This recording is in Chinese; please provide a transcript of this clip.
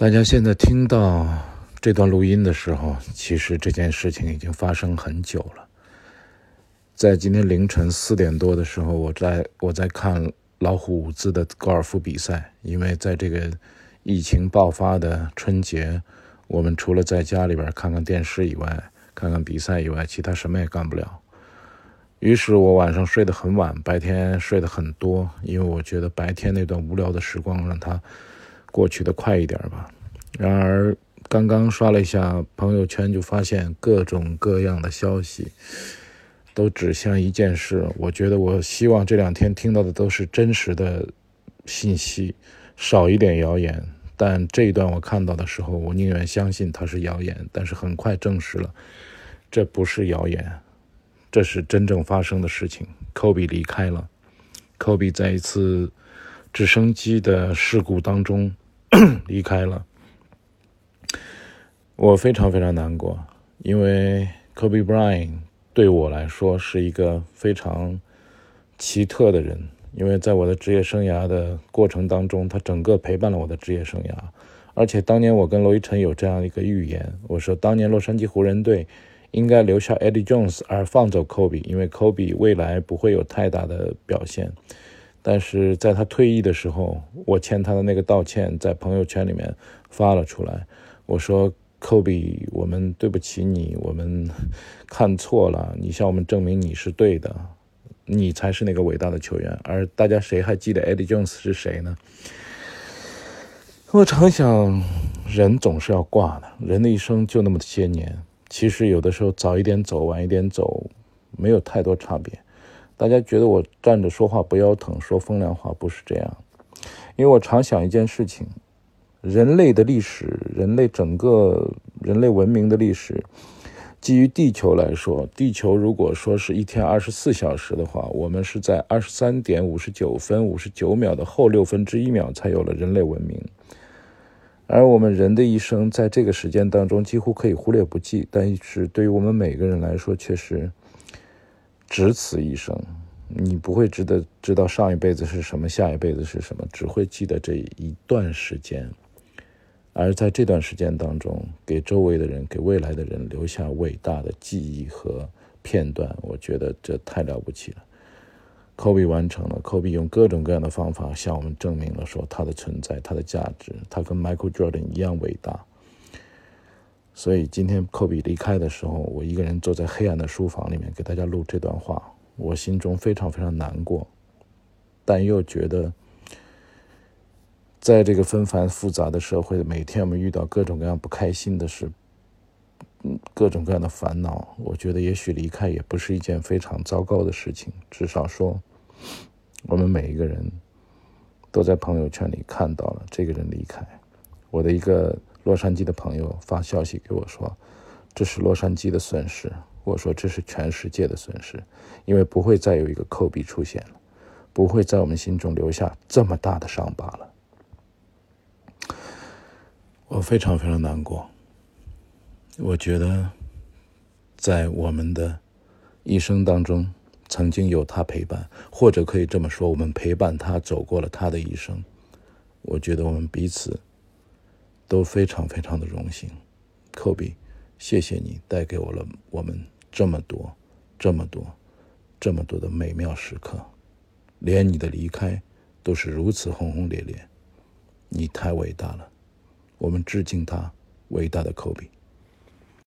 大家现在听到这段录音的时候，其实这件事情已经发生很久了。在今天凌晨四点多的时候，我在我在看老虎伍兹的高尔夫比赛，因为在这个疫情爆发的春节，我们除了在家里边看看电视以外，看看比赛以外，其他什么也干不了。于是我晚上睡得很晚，白天睡得很多，因为我觉得白天那段无聊的时光让他。过去的快一点吧。然而，刚刚刷了一下朋友圈，就发现各种各样的消息都指向一件事。我觉得，我希望这两天听到的都是真实的信息，少一点谣言。但这一段我看到的时候，我宁愿相信它是谣言。但是很快证实了，这不是谣言，这是真正发生的事情。科比离开了，科比在一次直升机的事故当中。离开了，我非常非常难过，因为 Kobe Bryant 对我来说是一个非常奇特的人，因为在我的职业生涯的过程当中，他整个陪伴了我的职业生涯。而且当年我跟罗伊辰有这样一个预言，我说当年洛杉矶湖人队应该留下 Eddie Jones 而放走 Kobe，因为 Kobe 未来不会有太大的表现。但是在他退役的时候，我欠他的那个道歉在朋友圈里面发了出来。我说：“科比，我们对不起你，我们看错了。你向我们证明你是对的，你才是那个伟大的球员。”而大家谁还记得 Eddie Jones 是谁呢？我常想，人总是要挂的，人的一生就那么些年。其实有的时候早一点走，晚一点走，没有太多差别。大家觉得我站着说话不腰疼，说风凉话不是这样，因为我常想一件事情：人类的历史，人类整个人类文明的历史，基于地球来说，地球如果说是一天二十四小时的话，我们是在二十三点五十九分五十九秒的后六分之一秒才有了人类文明，而我们人的一生在这个时间当中几乎可以忽略不计，但是对于我们每个人来说，确实。只此一生，你不会知道知道上一辈子是什么，下一辈子是什么，只会记得这一段时间。而在这段时间当中，给周围的人、给未来的人留下伟大的记忆和片段，我觉得这太了不起了。科比完成了，科比用各种各样的方法向我们证明了说他的存在、他的价值，他跟 Michael Jordan 一样伟大。所以今天科比离开的时候，我一个人坐在黑暗的书房里面给大家录这段话，我心中非常非常难过，但又觉得，在这个纷繁复杂的社会，每天我们遇到各种各样不开心的事，各种各样的烦恼，我觉得也许离开也不是一件非常糟糕的事情，至少说，我们每一个人都在朋友圈里看到了这个人离开，我的一个。洛杉矶的朋友发消息给我说：“这是洛杉矶的损失。”我说：“这是全世界的损失，因为不会再有一个科比出现了，不会在我们心中留下这么大的伤疤了。”我非常非常难过。我觉得，在我们的一生当中，曾经有他陪伴，或者可以这么说，我们陪伴他走过了他的一生。我觉得我们彼此。都非常非常的荣幸，科比，谢谢你带给我了我们这么多、这么多、这么多的美妙时刻，连你的离开都是如此轰轰烈烈，你太伟大了，我们致敬他，伟大的科比。